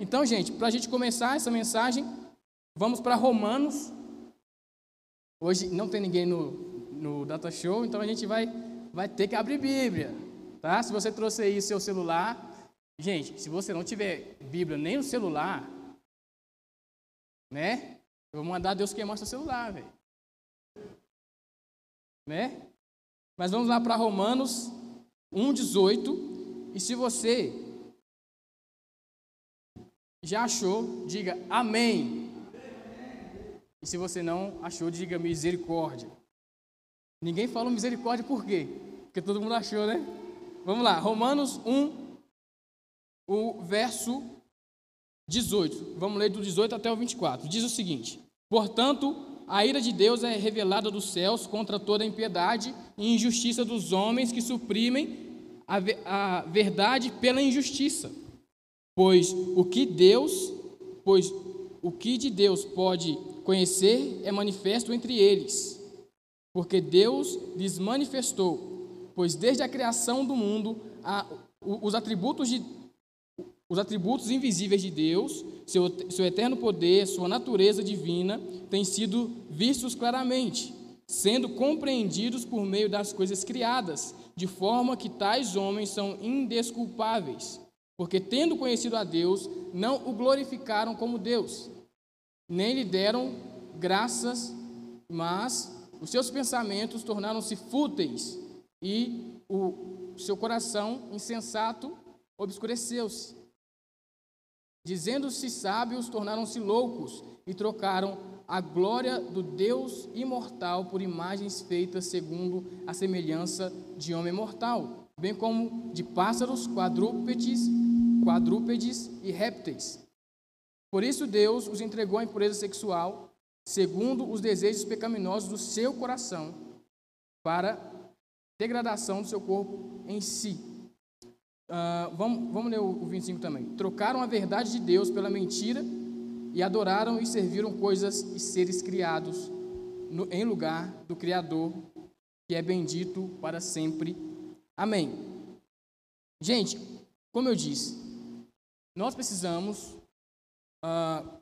Então, gente, para a gente começar essa mensagem, vamos para Romanos. Hoje não tem ninguém no, no Data Show, então a gente vai, vai ter que abrir Bíblia. Tá? Se você trouxe aí seu celular. Gente, se você não tiver Bíblia nem no celular, né? Eu vou mandar Deus queimar seu celular, velho. Né? Mas vamos lá para Romanos 1,18. E se você já achou, diga amém. E se você não achou, diga misericórdia. Ninguém falou misericórdia por quê? Porque todo mundo achou, né? Vamos lá, Romanos 1, o verso 18. Vamos ler do 18 até o 24. Diz o seguinte: Portanto, a ira de Deus é revelada dos céus contra toda impiedade e injustiça dos homens que suprimem a verdade pela injustiça. Pois o que Deus, pois o que de Deus pode conhecer é manifesto entre eles, porque Deus lhes manifestou, pois desde a criação do mundo a, os atributos de os atributos invisíveis de Deus, seu, seu eterno poder, sua natureza divina, têm sido vistos claramente, sendo compreendidos por meio das coisas criadas, de forma que tais homens são indesculpáveis, porque, tendo conhecido a Deus, não o glorificaram como Deus, nem lhe deram graças, mas os seus pensamentos tornaram-se fúteis e o seu coração insensato obscureceu-se. Dizendo-se sábios, tornaram-se loucos e trocaram a glória do Deus imortal por imagens feitas segundo a semelhança de homem mortal, bem como de pássaros, quadrúpedes, quadrúpedes e répteis. Por isso Deus os entregou à impureza sexual, segundo os desejos pecaminosos do seu coração, para degradação do seu corpo em si Uh, vamos, vamos ler o, o 25 também. Trocaram a verdade de Deus pela mentira e adoraram e serviram coisas e seres criados no, em lugar do Criador, que é bendito para sempre. Amém. Gente, como eu disse, nós precisamos uh,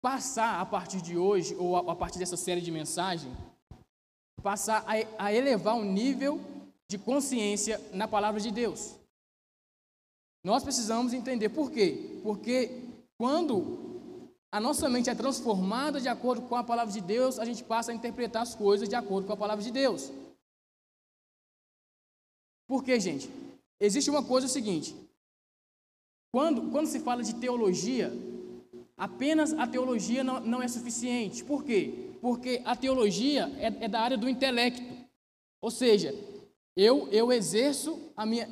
passar a partir de hoje, ou a, a, partir dessa série de mensagem, passar a, a elevar o nível de consciência na palavra de Deus. Nós precisamos entender por quê? Porque quando a nossa mente é transformada de acordo com a palavra de Deus, a gente passa a interpretar as coisas de acordo com a palavra de Deus. Por quê, gente? Existe uma coisa seguinte: quando, quando se fala de teologia, apenas a teologia não, não é suficiente. Por quê? Porque a teologia é, é da área do intelecto. Ou seja, eu, eu exerço a minha,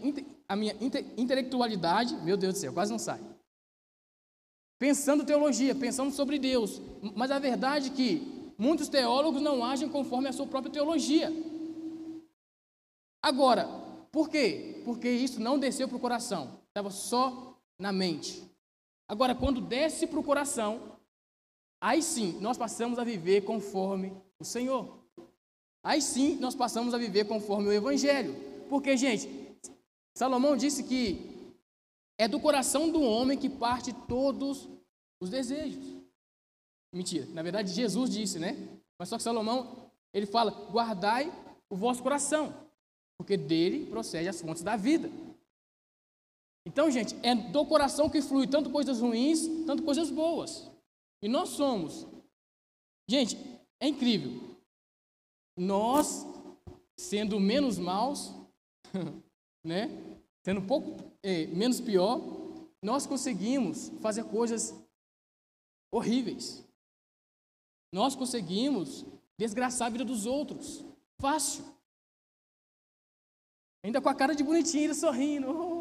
a minha intelectualidade, meu Deus do céu, quase não sai. Pensando teologia, pensando sobre Deus. Mas a verdade é que muitos teólogos não agem conforme a sua própria teologia. Agora, por quê? Porque isso não desceu para o coração, estava só na mente. Agora, quando desce para o coração, aí sim nós passamos a viver conforme o Senhor. Aí sim nós passamos a viver conforme o Evangelho. Porque, gente, Salomão disse que é do coração do homem que parte todos os desejos. Mentira, na verdade Jesus disse, né? Mas só que Salomão, ele fala: guardai o vosso coração, porque dele procede as fontes da vida. Então, gente, é do coração que flui tanto coisas ruins, tanto coisas boas. E nós somos. Gente, é incrível nós, sendo menos maus, né, sendo um pouco é, menos pior, nós conseguimos fazer coisas horríveis. Nós conseguimos desgraçar a vida dos outros. Fácil. Ainda com a cara de bonitinho, sorrindo. Oh.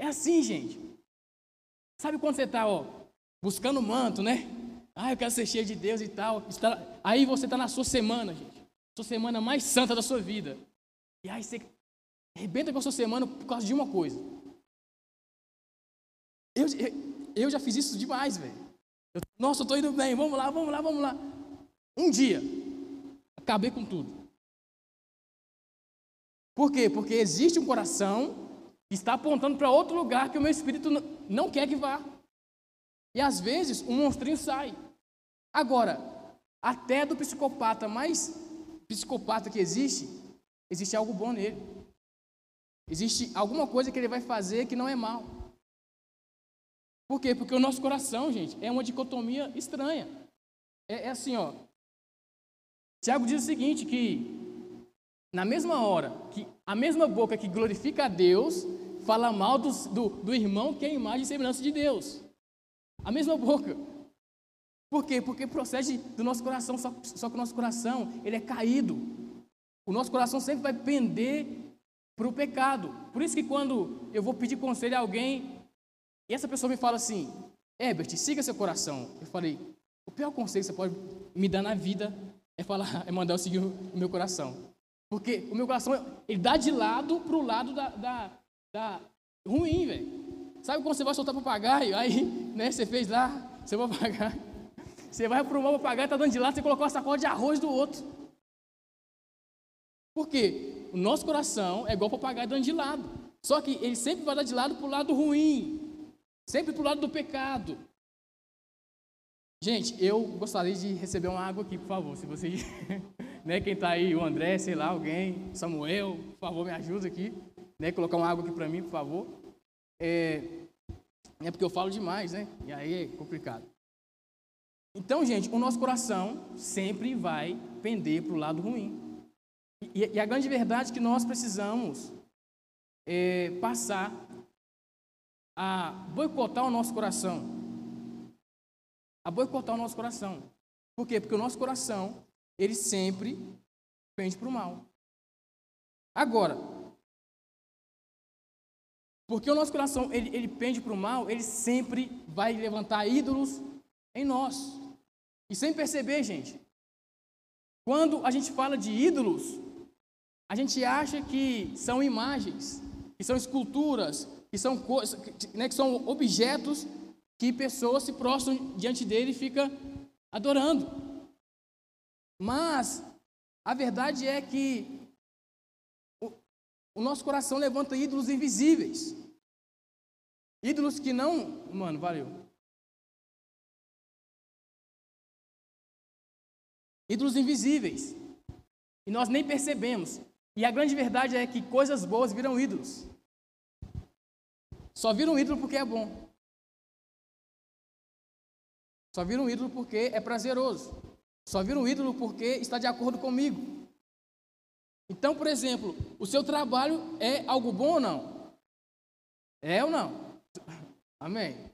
É assim, gente. Sabe quando você está buscando manto, né? Ah, eu quero ser cheio de Deus e tal. Aí você está na sua semana, gente. Sua semana mais santa da sua vida. E aí você arrebenta com a sua semana por causa de uma coisa. Eu, eu já fiz isso demais, velho. Nossa, eu estou indo bem. Vamos lá, vamos lá, vamos lá. Um dia, acabei com tudo. Por quê? Porque existe um coração está apontando para outro lugar que o meu espírito não quer que vá. E às vezes um monstrinho sai. Agora, até do psicopata mais psicopata que existe, existe algo bom nele. Existe alguma coisa que ele vai fazer que não é mal. Por quê? Porque o nosso coração, gente, é uma dicotomia estranha. É, é assim, ó. Tiago diz o seguinte, que na mesma hora que a mesma boca que glorifica a Deus fala mal do, do, do irmão que é a imagem e semelhança de Deus. A mesma boca. Por quê? Porque procede do nosso coração, só, só que o nosso coração, ele é caído. O nosso coração sempre vai pender para o pecado. Por isso que quando eu vou pedir conselho a alguém, e essa pessoa me fala assim, Herbert, siga seu coração. Eu falei, o pior conselho que você pode me dar na vida é falar, é mandar eu seguir o meu coração. Porque o meu coração, ele dá de lado para o lado da, da, da ruim, velho. Sabe quando você vai soltar papagaio? Aí, né, você fez lá, você vai pagar. Você vai para o papagaio, está dando de lado, você colocou uma sacola de arroz do outro. Por quê? O nosso coração é igual o papagaio dando de lado. Só que ele sempre vai dar de lado para o lado ruim. Sempre para o lado do pecado. Gente, eu gostaria de receber uma água aqui, por favor. Se vocês, né, quem está aí, o André, sei lá, alguém, Samuel, por favor, me ajuda aqui, né, colocar uma água aqui para mim, por favor. É, é porque eu falo demais, né? E aí é complicado. Então, gente, o nosso coração sempre vai pender para o lado ruim. E, e, a grande verdade é que nós precisamos é, passar a boicotar o nosso coração a boicotar o nosso coração. Por quê? Porque o nosso coração, ele sempre pende para o mal. Agora, porque o nosso coração, ele, ele pende para o mal, ele sempre vai levantar ídolos em nós. E sem perceber, gente, quando a gente fala de ídolos, a gente acha que são imagens, que são esculturas, que são, né, que são objetos que pessoas se prostram diante dele e fica adorando. Mas a verdade é que o, o nosso coração levanta ídolos invisíveis. Ídolos que não. Mano, valeu. Ídolos invisíveis. E nós nem percebemos. E a grande verdade é que coisas boas viram ídolos. Só viram ídolo porque é bom. Só vira um ídolo porque é prazeroso. Só vira um ídolo porque está de acordo comigo. Então, por exemplo, o seu trabalho é algo bom ou não? É ou não? Amém.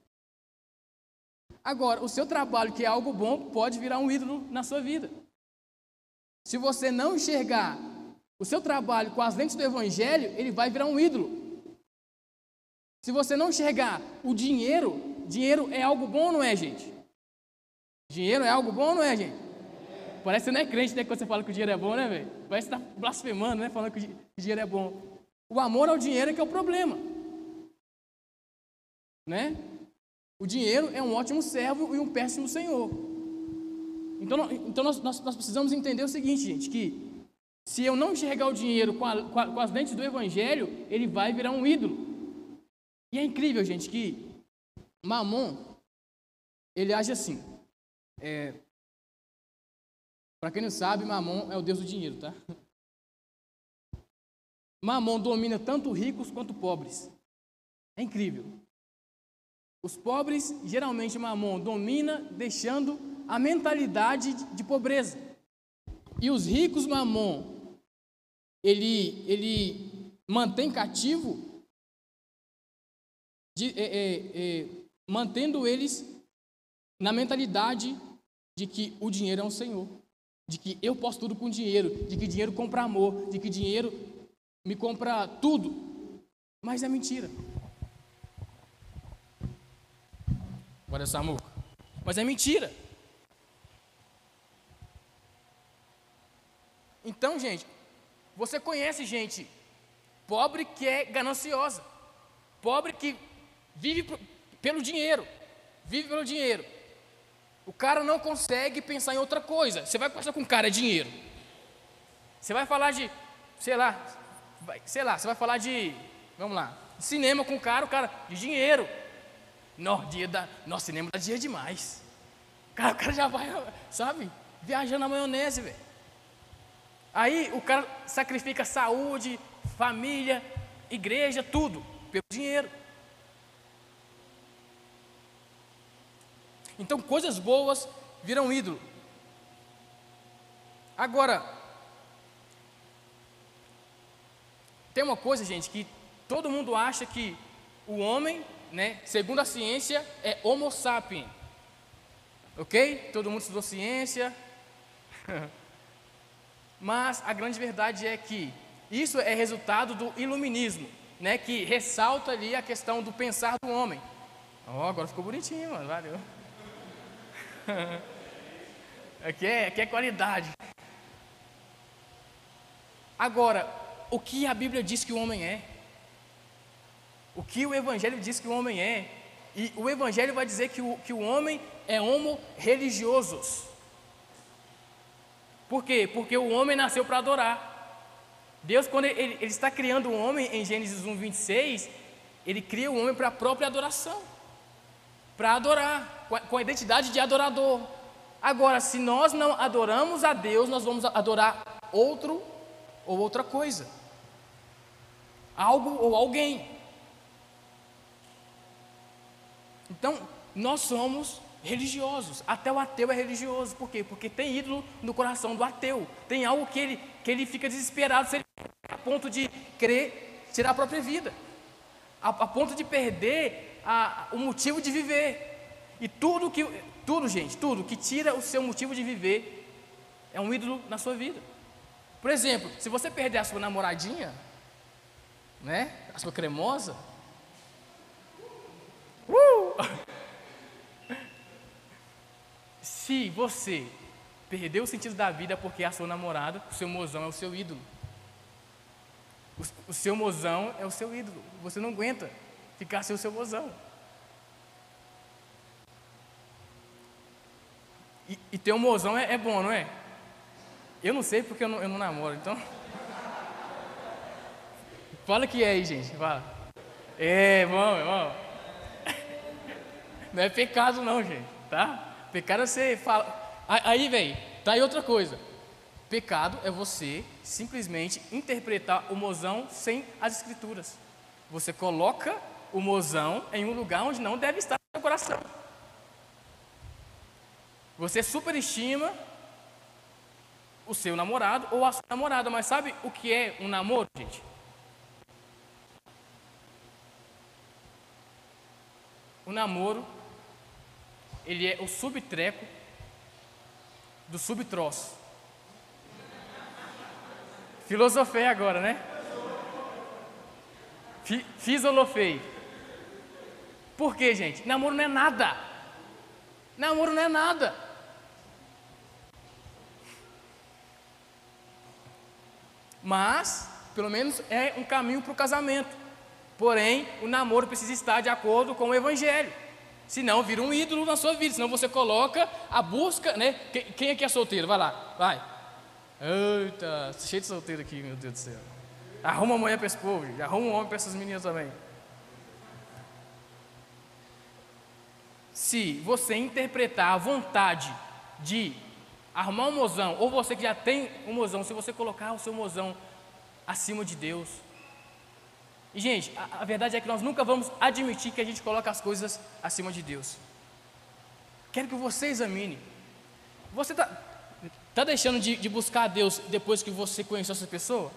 Agora, o seu trabalho, que é algo bom, pode virar um ídolo na sua vida. Se você não enxergar o seu trabalho com as lentes do Evangelho, ele vai virar um ídolo. Se você não enxergar o dinheiro, dinheiro é algo bom ou não é, gente? Dinheiro é algo bom, não é, gente? Parece que você não é crente, né? Quando você fala que o dinheiro é bom, né, velho? Parece que está blasfemando, né? Falando que o dinheiro é bom. O amor ao dinheiro é que é o problema. Né? O dinheiro é um ótimo servo e um péssimo senhor. Então, então nós, nós, nós precisamos entender o seguinte, gente, que se eu não enxergar o dinheiro com, a, com, a, com as lentes do evangelho, ele vai virar um ídolo. E é incrível, gente, que Mamon, ele age assim. É, Para quem não sabe, Mamon é o deus do dinheiro, tá? Mamon domina tanto ricos quanto pobres. É incrível. Os pobres, geralmente, Mamon domina deixando a mentalidade de pobreza. E os ricos, Mamon, ele, ele mantém cativo, de, é, é, é, mantendo eles na mentalidade de que o dinheiro é um senhor, de que eu posso tudo com dinheiro, de que dinheiro compra amor, de que dinheiro me compra tudo. Mas é mentira. Olha, Samuca. Mas é mentira. Então, gente, você conhece gente pobre que é gananciosa, pobre que vive pelo dinheiro, vive pelo dinheiro. O cara não consegue pensar em outra coisa. Você vai conversar com o cara, é dinheiro. Você vai falar de, sei lá, vai, sei lá, você vai falar de, vamos lá, Cinema com o cara, o cara, de dinheiro. Dia da, nossa, cinema dá dinheiro demais. Cara, o cara já vai, sabe, viajando na maionese, velho. Aí o cara sacrifica saúde, família, igreja, tudo, pelo dinheiro. Então coisas boas viram ídolo. Agora, tem uma coisa, gente, que todo mundo acha que o homem, né, segundo a ciência, é Homo sapiens. Ok? Todo mundo estudou ciência. Mas a grande verdade é que isso é resultado do iluminismo, né, que ressalta ali a questão do pensar do homem. Oh, agora ficou bonitinho, mano, valeu. aqui, é, aqui é qualidade. Agora, o que a Bíblia diz que o homem é? O que o Evangelho diz que o homem é? E o Evangelho vai dizer que o, que o homem é homo religiosos. Por quê? Porque o homem nasceu para adorar. Deus, quando ele, ele, está criando o homem em Gênesis 1, 26, ele cria o homem para a própria adoração para adorar, com a identidade de adorador. Agora, se nós não adoramos a Deus, nós vamos adorar outro ou outra coisa, algo ou alguém. Então, nós somos religiosos. Até o ateu é religioso. Por quê? Porque tem ídolo no coração do ateu. Tem algo que ele, que ele fica desesperado se ele, a ponto de querer tirar a própria vida, a, a ponto de perder a, o motivo de viver. E tudo que, tudo, gente, tudo que tira o seu motivo de viver é um ídolo na sua vida. Por exemplo, se você perder a sua namoradinha, né, a sua cremosa, uh! se você perdeu o sentido da vida porque a sua namorada, o seu mozão é o seu ídolo. O, o seu mozão é o seu ídolo. Você não aguenta ficar sem o seu mozão. E, e ter um mozão é, é, bom, não é? Eu não sei porque eu não, eu não namoro, então. Fala que é aí, gente. Fala. É, bom, bom. Não é pecado, não, gente, tá? Pecado é você fala. Aí, vem, tá aí outra coisa. Pecado é você simplesmente interpretar o mozão sem as escrituras. Você coloca o mozão em um lugar onde não deve estar no seu coração. Você superestima o seu namorado ou a sua namorada, mas sabe o que é um namoro, gente? O namoro, ele é o subtreco do subtroço. Filosofei agora, né? Fisolofei. Por quê, gente? Namoro não é nada. Namoro não é nada. Mas, pelo menos, é um caminho para o casamento. Porém, o namoro precisa estar de acordo com o Evangelho. Senão vira um ídolo na sua vida. Senão você coloca a busca, né? Quem aqui é solteiro? Vai lá, vai. Eita, cheio de solteiro aqui, meu Deus do céu. Arruma uma mulher para esse povo, arruma um homem para essas meninas também. Se você interpretar a vontade de arrumar um mozão, ou você que já tem um mozão, se você colocar o seu mozão acima de Deus. E, gente, a, a verdade é que nós nunca vamos admitir que a gente coloca as coisas acima de Deus. Quero que você examine. Você está tá deixando de, de buscar a Deus depois que você conheceu essa pessoa?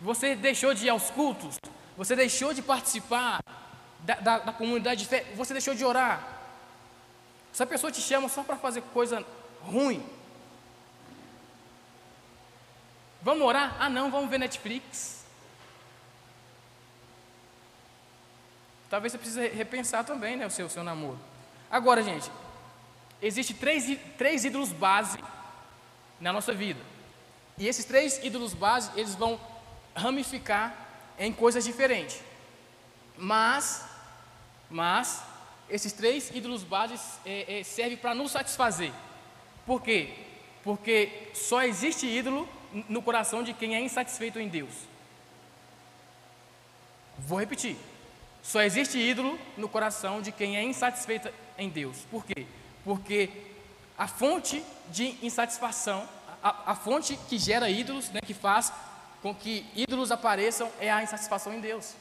Você deixou de ir aos cultos? Você deixou de participar da, da, da comunidade de fé? Você deixou de orar? Se a pessoa te chama só para fazer coisa ruim, vamos orar? Ah, não, vamos ver Netflix. Talvez você precise repensar também né, o seu, seu namoro. Agora, gente, existem três, três ídolos base na nossa vida. E esses três ídolos base, eles vão ramificar em coisas diferentes. Mas, mas, esses três ídolos bases é, é, servem para nos satisfazer. Por quê? Porque só existe ídolo no coração de quem é insatisfeito em Deus. Vou repetir. Só existe ídolo no coração de quem é insatisfeito em Deus. Por quê? Porque a fonte de insatisfação, a, a fonte que gera ídolos, né, que faz com que ídolos apareçam, é a insatisfação em Deus.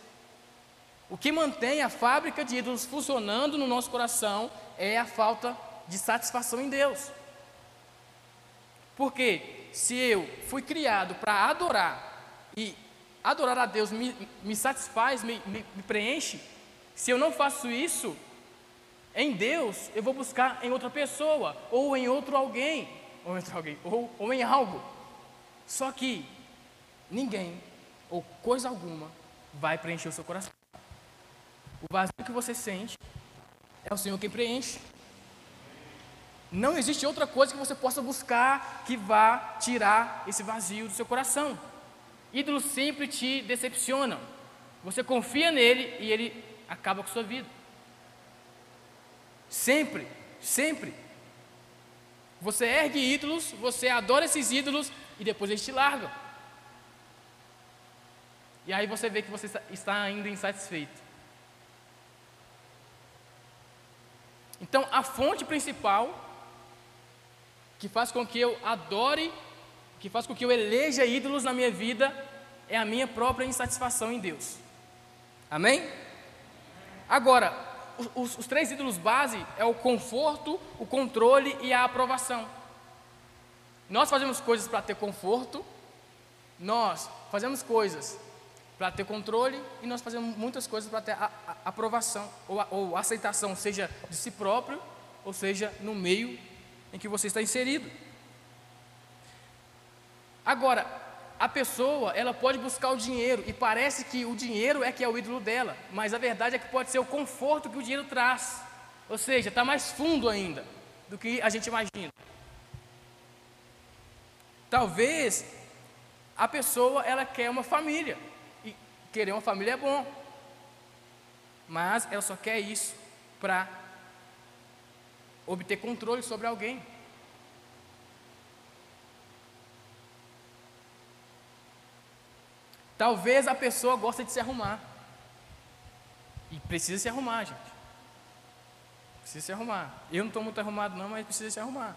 O que mantém a fábrica de ídolos funcionando no nosso coração é a falta de satisfação em Deus. Porque se eu fui criado para adorar e adorar a Deus me, me satisfaz, me, me, me preenche, se eu não faço isso em Deus, eu vou buscar em outra pessoa, ou em outro alguém, ou em alguém, ou, ou em algo. Só que ninguém, ou coisa alguma, vai preencher o seu coração. O vazio que você sente é o Senhor quem preenche. Não existe outra coisa que você possa buscar que vá tirar esse vazio do seu coração. Ídolos sempre te decepcionam. Você confia nele e ele acaba com a sua vida. Sempre, sempre. Você ergue ídolos, você adora esses ídolos e depois eles te largam. E aí você vê que você está ainda insatisfeito. Então, a fonte principal que faz com que eu adore, que faz com que eu eleja ídolos na minha vida, é a minha própria insatisfação em Deus. Amém? Agora, os, os três ídolos base é o conforto, o controle e a aprovação. Nós fazemos coisas para ter conforto, nós fazemos coisas para ter controle e nós fazemos muitas coisas para ter a, a, aprovação ou, a, ou aceitação, seja de si próprio, ou seja no meio em que você está inserido. Agora, a pessoa, ela pode buscar o dinheiro e parece que o dinheiro é que é o ídolo dela, mas a verdade é que pode ser o conforto que o dinheiro traz. Ou seja, está mais fundo ainda do que a gente imagina. Talvez a pessoa ela quer uma família querer uma família é bom, mas ela só quer isso para obter controle sobre alguém. Talvez a pessoa goste de se arrumar. E precisa se arrumar, gente. Precisa se arrumar. Eu não estou muito arrumado não, mas precisa se arrumar.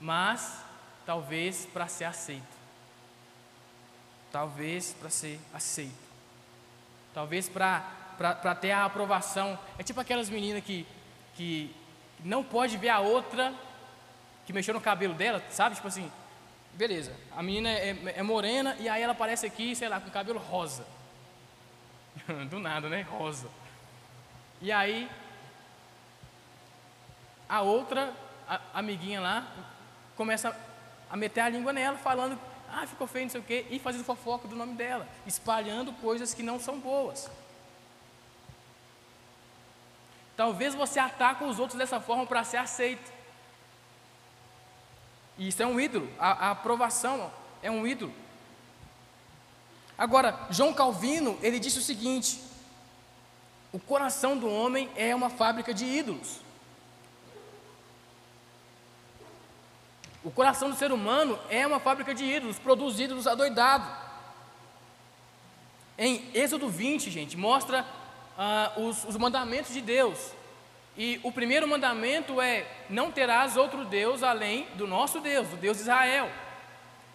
Mas, talvez para ser aceito. Talvez para ser aceito. Talvez para ter a aprovação. É tipo aquelas meninas que, que não pode ver a outra que mexeu no cabelo dela, sabe? Tipo assim, beleza, a menina é, é morena e aí ela aparece aqui, sei lá, com cabelo rosa. Do nada, né? Rosa. E aí, a outra a, amiguinha lá começa a meter a língua nela, falando, ah, ficou feio, não sei o quê, e fazendo fofoca do nome dela, espalhando coisas que não são boas. Talvez você ataque os outros dessa forma para ser aceito. E isso é um ídolo. A, a aprovação é um ídolo. Agora, João Calvino, ele disse o seguinte: o coração do homem é uma fábrica de ídolos. O coração do ser humano é uma fábrica de ídolos, produz ídolos adoidados. Em Êxodo 20, gente, mostra ah, os, os mandamentos de Deus. E o primeiro mandamento é: não terás outro Deus além do nosso Deus, do Deus de Israel.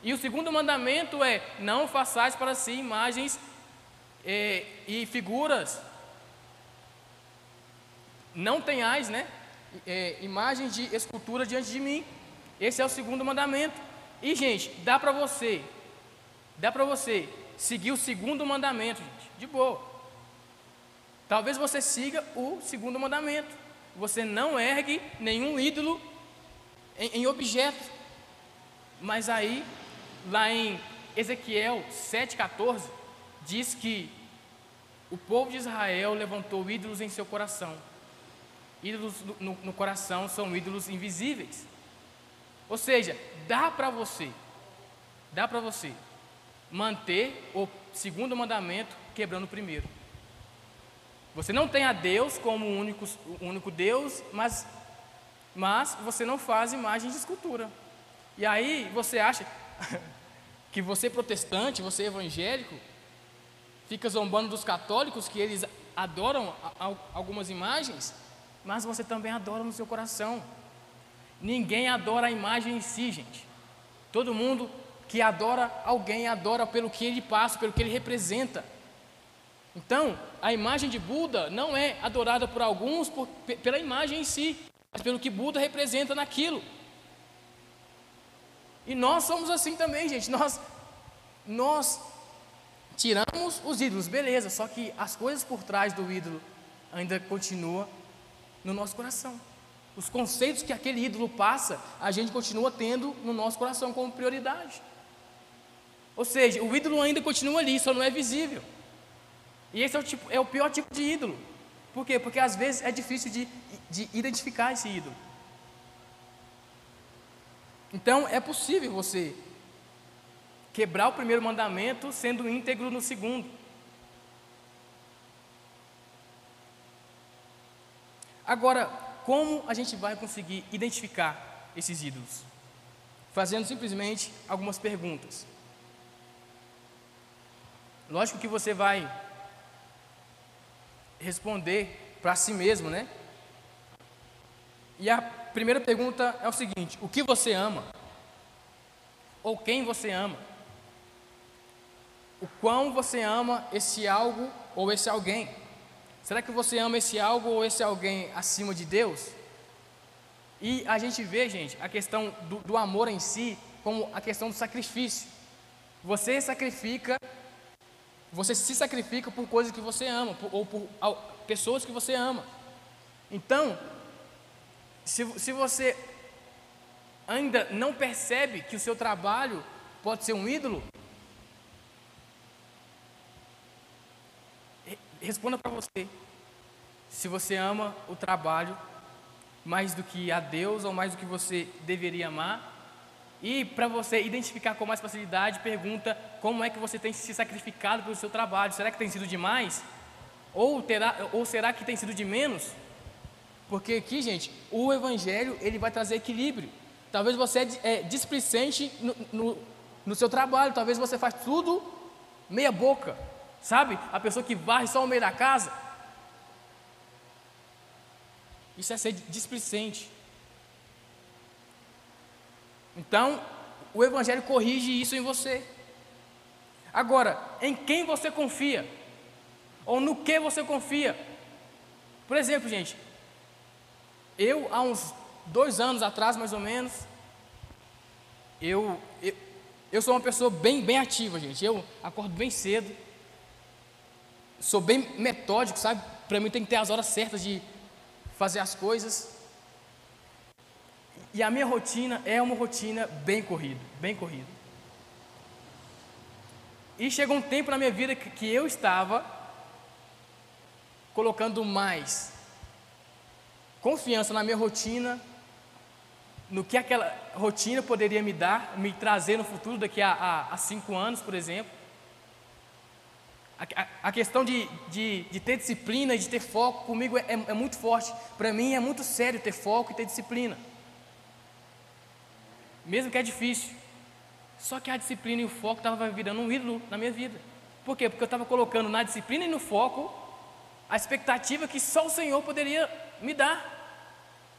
E o segundo mandamento é: não façais para si imagens eh, e figuras. Não tenhais, né? Eh, imagens de escultura diante de mim. Esse é o segundo mandamento. E, gente, dá para você, dá para você seguir o segundo mandamento, gente, de boa. Talvez você siga o segundo mandamento. Você não ergue nenhum ídolo em, em objeto. Mas aí, lá em Ezequiel 7,14, diz que o povo de Israel levantou ídolos em seu coração. Ídolos no, no coração são ídolos invisíveis. Ou seja, dá para você, dá para você manter o segundo mandamento quebrando o primeiro. Você não tem a Deus como o único, o único Deus, mas, mas você não faz imagens de escultura. E aí você acha que você protestante, você evangélico, fica zombando dos católicos que eles adoram algumas imagens, mas você também adora no seu coração. Ninguém adora a imagem em si, gente. Todo mundo que adora alguém adora pelo que ele passa, pelo que ele representa. Então, a imagem de Buda não é adorada por alguns por, pela imagem em si, mas pelo que Buda representa naquilo. E nós somos assim também, gente. Nós, nós tiramos os ídolos, beleza, só que as coisas por trás do ídolo ainda continuam no nosso coração. Os conceitos que aquele ídolo passa, a gente continua tendo no nosso coração como prioridade. Ou seja, o ídolo ainda continua ali, só não é visível. E esse é o, tipo, é o pior tipo de ídolo. Por quê? Porque às vezes é difícil de, de identificar esse ídolo. Então é possível você quebrar o primeiro mandamento sendo íntegro no segundo. Agora, como a gente vai conseguir identificar esses ídolos? Fazendo simplesmente algumas perguntas. Lógico que você vai responder para si mesmo, né? E a primeira pergunta é o seguinte: o que você ama? Ou quem você ama? O quão você ama esse algo ou esse alguém? Será que você ama esse algo ou esse alguém acima de Deus? E a gente vê, gente, a questão do, do amor em si como a questão do sacrifício. Você sacrifica você se sacrifica por coisas que você ama, por, ou por pessoas que você ama. Então, se, se você ainda não percebe que o seu trabalho pode ser um ídolo, responda para você. Se você ama o trabalho mais do que a Deus ou mais do que você deveria amar, e para você identificar com mais facilidade, pergunta como é que você tem se sacrificado pelo seu trabalho. Será que tem sido demais? Ou, terá, ou será que tem sido de menos? Porque aqui, gente, o Evangelho ele vai trazer equilíbrio. Talvez você é, é displicente no, no, no seu trabalho, talvez você faz tudo meia boca, sabe? A pessoa que varre só o meio da casa. Isso é ser displicente. Então, o Evangelho corrige isso em você. Agora, em quem você confia? Ou no que você confia? Por exemplo, gente, eu há uns dois anos atrás, mais ou menos, eu, eu, eu sou uma pessoa bem, bem ativa, gente. Eu acordo bem cedo, sou bem metódico, sabe? Para mim tem que ter as horas certas de fazer as coisas. E a minha rotina é uma rotina bem corrida, bem corrida. E chegou um tempo na minha vida que, que eu estava colocando mais confiança na minha rotina, no que aquela rotina poderia me dar, me trazer no futuro, daqui a, a, a cinco anos, por exemplo. A, a, a questão de, de, de, ter disciplina e de ter foco comigo é, é muito forte. Para mim é muito sério ter foco e ter disciplina mesmo que é difícil. Só que a disciplina e o foco estavam virando um ídolo na minha vida. Por quê? Porque eu estava colocando na disciplina e no foco a expectativa que só o Senhor poderia me dar.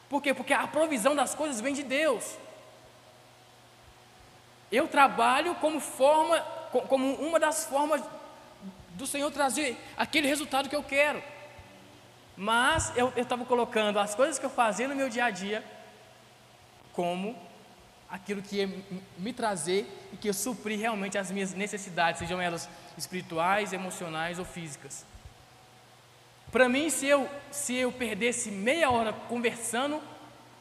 Por quê? Porque a provisão das coisas vem de Deus. Eu trabalho como forma, como uma das formas do Senhor trazer aquele resultado que eu quero. Mas eu estava colocando as coisas que eu fazia no meu dia a dia como aquilo que ia me trazer e que ia suprir realmente as minhas necessidades, sejam elas espirituais, emocionais ou físicas. Para mim, se eu, se eu perdesse meia hora conversando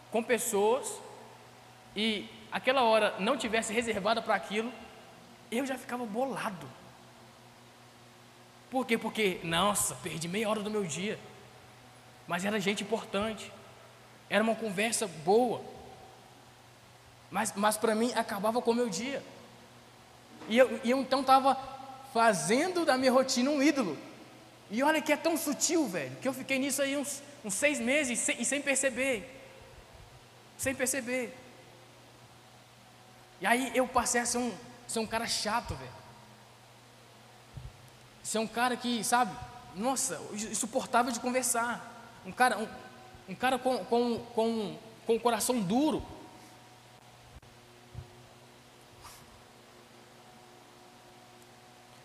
com pessoas e aquela hora não tivesse reservada para aquilo, eu já ficava bolado. Por quê? Porque, nossa, perdi meia hora do meu dia. Mas era gente importante. Era uma conversa boa. Mas, mas para mim acabava com o meu dia. E eu, e eu então estava fazendo da minha rotina um ídolo. E olha que é tão sutil, velho, que eu fiquei nisso aí uns, uns seis meses sem, e sem perceber. Sem perceber. E aí eu passei a ser um, ser um cara chato, velho. Você é um cara que, sabe, nossa, insuportável de conversar. Um cara, um, um cara com, com, com, com o coração duro.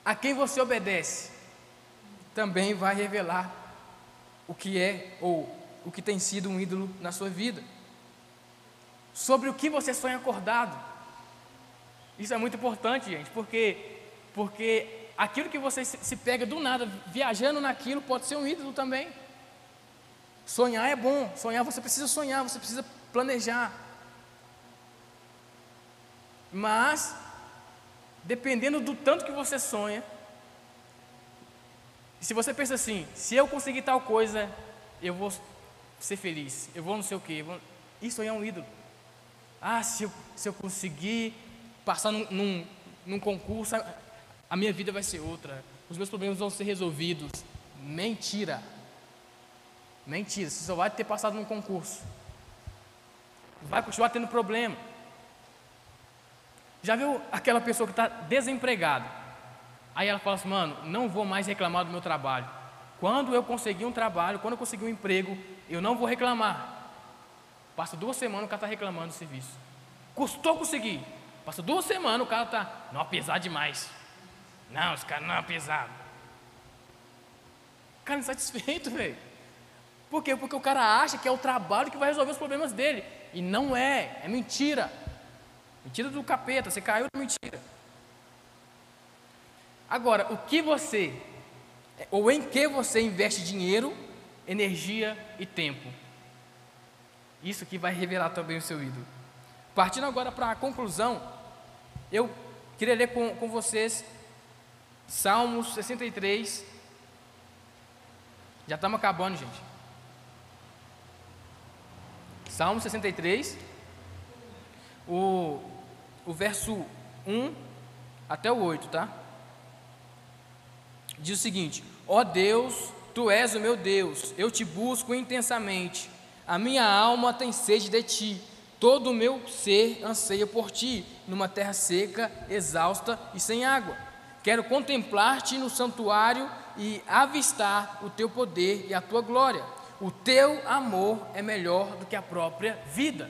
A quem você obedece também vai revelar o que é ou o que tem sido um ídolo na sua vida. Sobre o que você sonha acordado. Isso é muito importante, gente, porque porque aquilo que você se pega do nada viajando naquilo pode ser um ídolo também. Sonhar é bom, sonhar você precisa sonhar, você precisa planejar. Mas dependendo do tanto que você sonha, se você pensa assim, se eu conseguir tal coisa, eu vou ser feliz, eu vou não sei o quê, vou... isso aí é um ídolo. Ah, se eu, se eu conseguir passar num, num, num concurso, a minha vida vai ser outra, os meus problemas vão ser resolvidos. Mentira. Mentira, você só vai ter passado num concurso. Vai continuar tendo problema. Já viu aquela pessoa que está desempregada? Aí ela fala assim, mano, não vou mais reclamar do meu trabalho. Quando eu conseguir um trabalho, quando eu conseguir um emprego, eu não vou reclamar. Passa duas semanas o cara está reclamando do serviço. Custou conseguir. Passa duas semanas o cara está, não, apesar demais. Não, os caras não é pesado. Cara insatisfeito, velho. Por quê? Porque o cara acha que é o trabalho que vai resolver os problemas dele. E não é, é mentira. Mentira do capeta, você caiu na mentira. Agora, o que você, ou em que você investe dinheiro, energia e tempo? Isso que vai revelar também o seu ídolo. Partindo agora para a conclusão, eu queria ler com, com vocês Salmos 63. Já estamos acabando, gente. Salmo 63, o, o verso 1 até o 8, tá? Diz o seguinte: Ó oh Deus, tu és o meu Deus, eu te busco intensamente, a minha alma tem sede de ti, todo o meu ser anseia por ti, numa terra seca, exausta e sem água. Quero contemplar-te no santuário e avistar o teu poder e a tua glória. O teu amor é melhor do que a própria vida.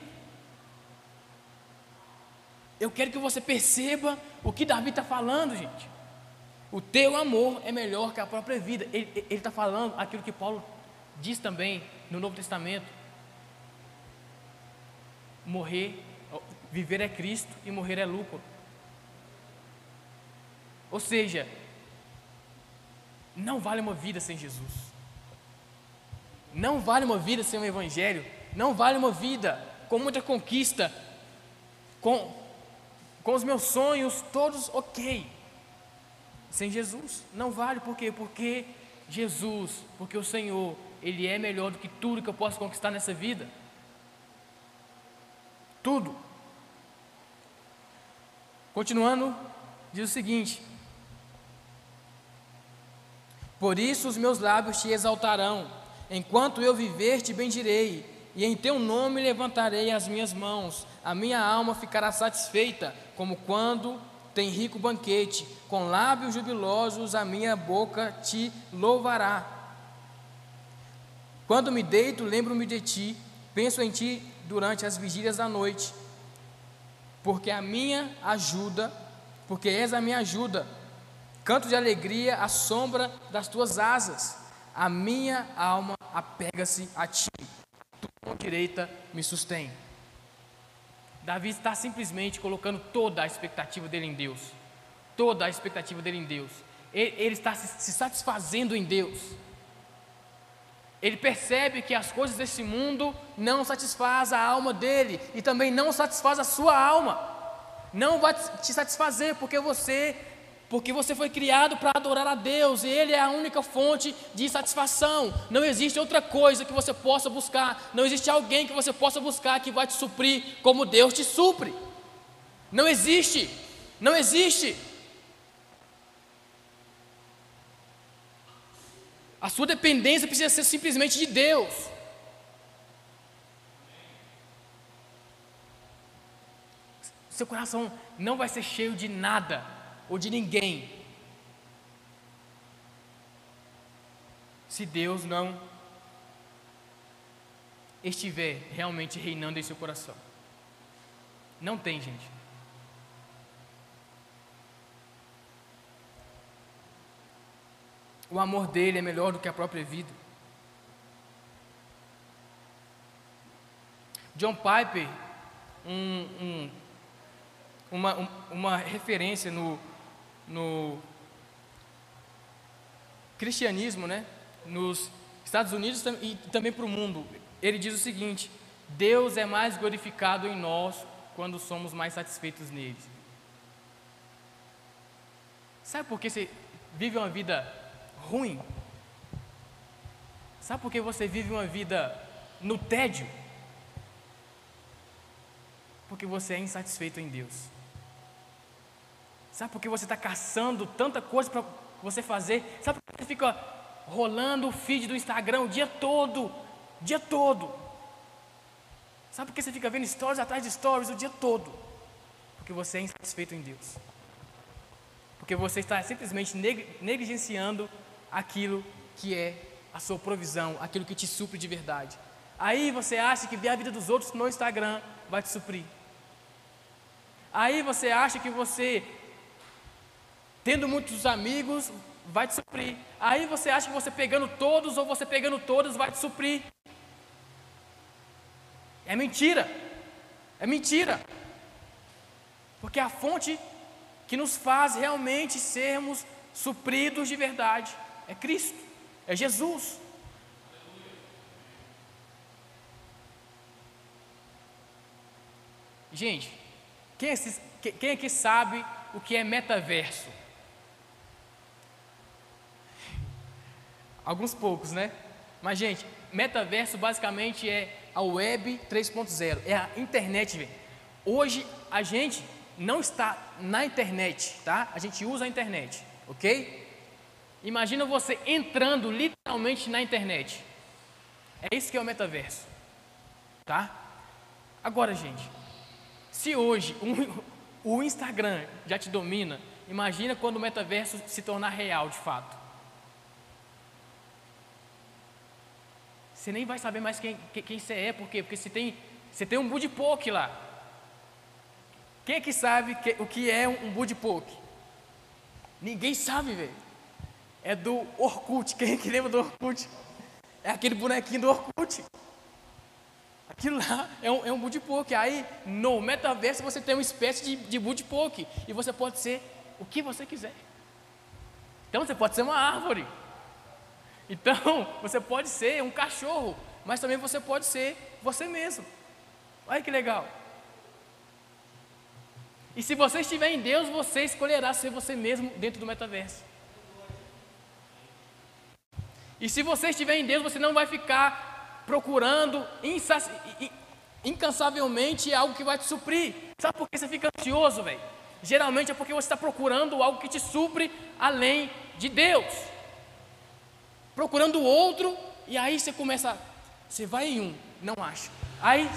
Eu quero que você perceba o que Davi está falando, gente. O teu amor é melhor que a própria vida. Ele está falando aquilo que Paulo diz também no Novo Testamento. Morrer, viver é Cristo e morrer é lucro. Ou seja, não vale uma vida sem Jesus. Não vale uma vida sem o Evangelho. Não vale uma vida com muita conquista, com, com os meus sonhos todos ok. Sem Jesus, não vale, por quê? Porque Jesus, porque o Senhor, Ele é melhor do que tudo que eu posso conquistar nessa vida. Tudo. Continuando, diz o seguinte: por isso os meus lábios te exaltarão, enquanto eu viver te bendirei, e em teu nome levantarei as minhas mãos. A minha alma ficará satisfeita, como quando tem rico banquete, com lábios jubilosos a minha boca te louvará. Quando me deito, lembro-me de ti, penso em ti durante as vigílias da noite, porque a minha ajuda, porque és a minha ajuda, Canto de alegria à sombra das tuas asas. A minha alma apega-se a ti. Tu com direita me sustém. Davi está simplesmente colocando toda a expectativa dele em Deus. Toda a expectativa dele em Deus. Ele, ele está se, se satisfazendo em Deus. Ele percebe que as coisas desse mundo não satisfaz a alma dele e também não satisfaz a sua alma. Não vai te satisfazer porque você porque você foi criado para adorar a Deus e Ele é a única fonte de satisfação. Não existe outra coisa que você possa buscar, não existe alguém que você possa buscar que vai te suprir como Deus te supre. Não existe, não existe. A sua dependência precisa ser simplesmente de Deus. Seu coração não vai ser cheio de nada ou de ninguém se Deus não estiver realmente reinando em seu coração. Não tem, gente. O amor dele é melhor do que a própria vida. John Piper, um, um, uma, um, uma referência no, no cristianismo, né? nos Estados Unidos e também para o mundo. Ele diz o seguinte: Deus é mais glorificado em nós quando somos mais satisfeitos nele. Sabe por que você vive uma vida ruim? Sabe por que você vive uma vida no tédio? Porque você é insatisfeito em Deus. Sabe por que você está caçando tanta coisa para você fazer? Sabe por que você fica rolando o feed do Instagram o dia todo? Dia todo. Sabe por que você fica vendo stories atrás de stories o dia todo? Porque você é insatisfeito em Deus. Porque você está simplesmente negligenciando aquilo que é a sua provisão, aquilo que te supre de verdade. Aí você acha que ver a vida dos outros no Instagram vai te suprir. Aí você acha que você, tendo muitos amigos, vai te suprir. Aí você acha que você pegando todos ou você pegando todas vai te suprir. É mentira. É mentira. Porque a fonte que nos faz realmente sermos supridos de verdade é Cristo, é Jesus. Gente, quem, é quem aqui sabe o que é metaverso? Alguns poucos, né? Mas, gente, metaverso basicamente é a web 3.0, é a internet, velho. Hoje a gente não está na internet, tá? A gente usa a internet, ok? Imagina você entrando literalmente na internet. É isso que é o metaverso, tá? Agora, gente, se hoje um, o Instagram já te domina, imagina quando o metaverso se tornar real de fato. Você nem vai saber mais quem, quem, você é, por quê? Porque você tem, você tem um budipoke lá. Quem é que sabe que, o que é um, um budipoke? Ninguém sabe, velho. É do Orkut. Quem é que lembra do Orkut? É aquele bonequinho do Orkut. Aquilo lá é um, é um budipoke. Aí no metaverso você tem uma espécie de, de budipoke. E você pode ser o que você quiser. Então você pode ser uma árvore. Então você pode ser um cachorro. Mas também você pode ser você mesmo. Olha que legal. E se você estiver em Deus, você escolherá ser você mesmo dentro do metaverso. E se você estiver em Deus, você não vai ficar procurando incansavelmente algo que vai te suprir. Sabe por que você fica ansioso, velho? Geralmente é porque você está procurando algo que te supre além de Deus. Procurando o outro, e aí você começa. Você vai em um, não acha. Aí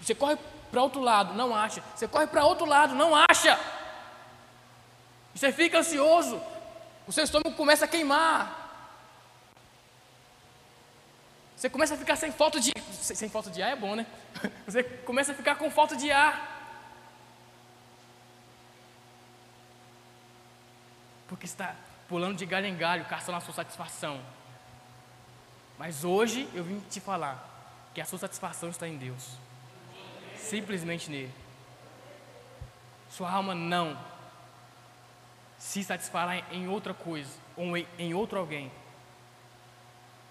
você corre para outro lado, não acha. Você corre para outro lado, não acha. Você fica ansioso. O seu estômago começa a queimar. Você começa a ficar sem falta de. Sem falta de ar é bom, né? Você começa a ficar com falta de ar. Porque está pulando de galho em galho, caçando a sua satisfação. Mas hoje eu vim te falar que a sua satisfação está em Deus. Simplesmente nele. Sua alma não se satisfará em outra coisa ou em outro alguém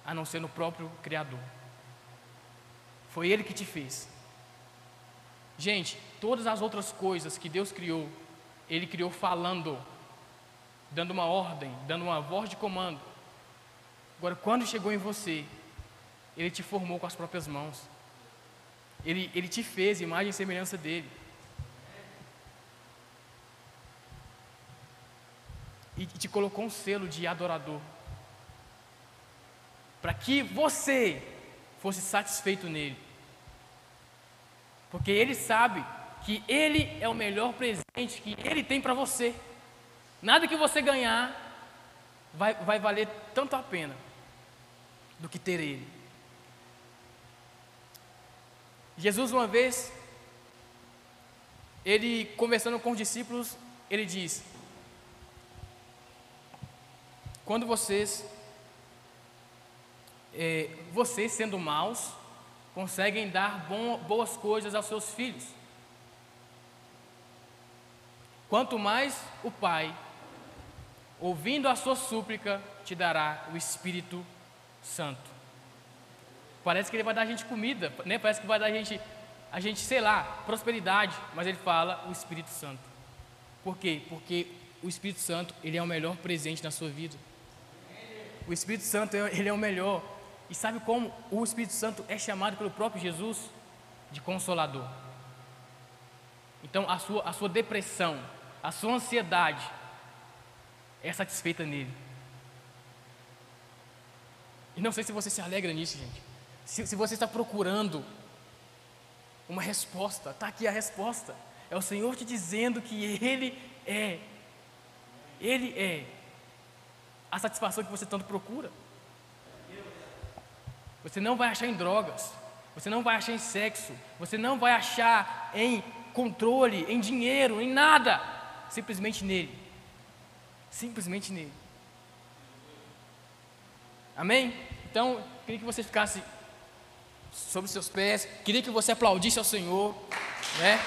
a não ser no próprio Criador. Foi Ele que te fez. Gente, todas as outras coisas que Deus criou, Ele criou falando, dando uma ordem, dando uma voz de comando. Agora, quando chegou em você, Ele te formou com as próprias mãos. Ele, ele te fez imagem e semelhança dele. E te colocou um selo de adorador para que você fosse satisfeito nele. Porque ele sabe que ele é o melhor presente que ele tem para você. Nada que você ganhar vai, vai valer tanto a pena do que ter Ele. Jesus, uma vez, ele conversando com os discípulos, ele diz: Quando vocês, é, vocês sendo maus, conseguem dar bom, boas coisas aos seus filhos, quanto mais o Pai, ouvindo a sua súplica, te dará o Espírito Santo. Parece que ele vai dar a gente comida, né? Parece que vai dar a gente, a gente, sei lá, prosperidade, mas ele fala o Espírito Santo. Por quê? Porque o Espírito Santo, ele é o melhor presente na sua vida. O Espírito Santo, ele é o melhor. E sabe como o Espírito Santo é chamado pelo próprio Jesus de consolador? Então, a sua, a sua depressão, a sua ansiedade é satisfeita nele. E não sei se você se alegra nisso, gente. Se, se você está procurando uma resposta, está aqui a resposta. É o Senhor te dizendo que Ele é, Ele é a satisfação que você tanto procura. Você não vai achar em drogas, você não vai achar em sexo, você não vai achar em controle, em dinheiro, em nada, simplesmente nele. Simplesmente nele. Amém? Então, queria que você ficasse sobre seus pés, queria que você aplaudisse ao Senhor, né?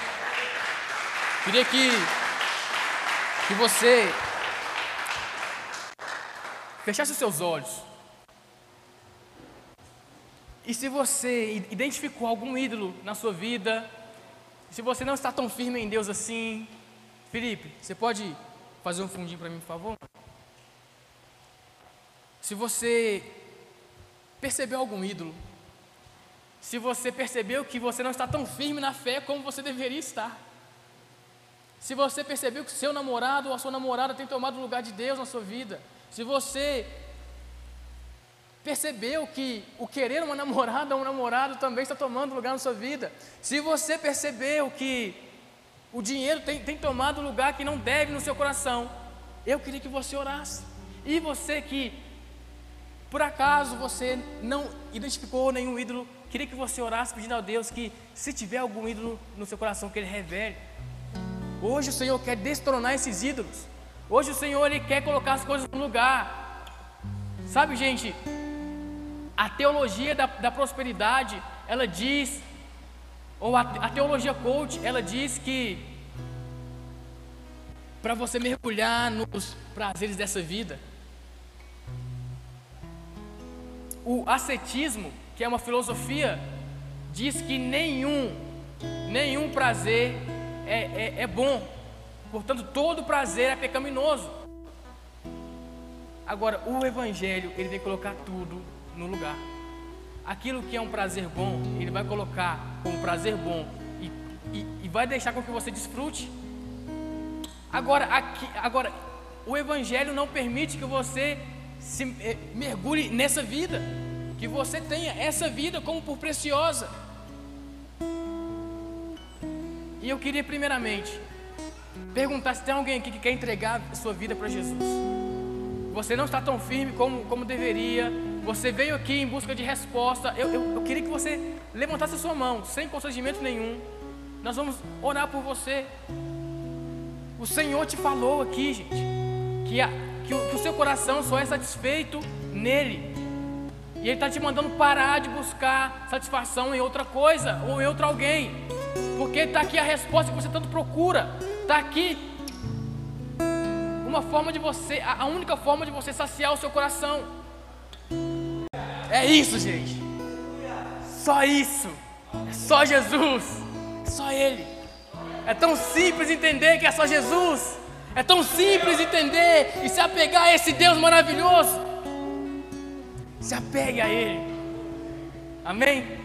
Queria que, que você fechasse os seus olhos. E se você identificou algum ídolo na sua vida, se você não está tão firme em Deus assim, Felipe, você pode fazer um fundinho para mim, por favor? Se você percebeu algum ídolo, se você percebeu que você não está tão firme na fé como você deveria estar, se você percebeu que seu namorado ou a sua namorada tem tomado o lugar de Deus na sua vida, se você percebeu que o querer uma namorada ou um namorado também está tomando lugar na sua vida, se você percebeu que o dinheiro tem, tem tomado lugar que não deve no seu coração, eu queria que você orasse. E você que, por acaso, você não identificou nenhum ídolo, queria que você orasse pedindo a Deus que, se tiver algum ídolo no seu coração, que Ele revele. Hoje o Senhor quer destronar esses ídolos. Hoje o Senhor ele quer colocar as coisas no lugar. Sabe, gente, a teologia da, da prosperidade, ela diz, ou a, a teologia coach, ela diz que para você mergulhar nos prazeres dessa vida, o ascetismo, que é uma filosofia, diz que nenhum, nenhum prazer é, é, é bom, portanto, todo prazer é pecaminoso. Agora, o Evangelho, ele vem colocar tudo no lugar. Aquilo que é um prazer bom, ele vai colocar como prazer bom e, e, e vai deixar com que você desfrute. Agora, aqui, agora, o Evangelho não permite que você se eh, mergulhe nessa vida, que você tenha essa vida como por preciosa. E eu queria primeiramente perguntar se tem alguém aqui que quer entregar sua vida para Jesus. Você não está tão firme como, como deveria. Você veio aqui em busca de resposta. Eu, eu, eu queria que você levantasse a sua mão, sem constrangimento nenhum. Nós vamos orar por você. O Senhor te falou aqui, gente, que, a, que, o, que o seu coração só é satisfeito nele. E Ele está te mandando parar de buscar satisfação em outra coisa ou em outro alguém. Porque está aqui a resposta que você tanto procura. Está aqui uma forma de você, a única forma de você saciar o seu coração. É isso, gente. Só isso. É só Jesus. É só Ele. É tão simples entender que é só Jesus. É tão simples entender e se apegar a esse Deus maravilhoso. Se apegue a Ele. Amém?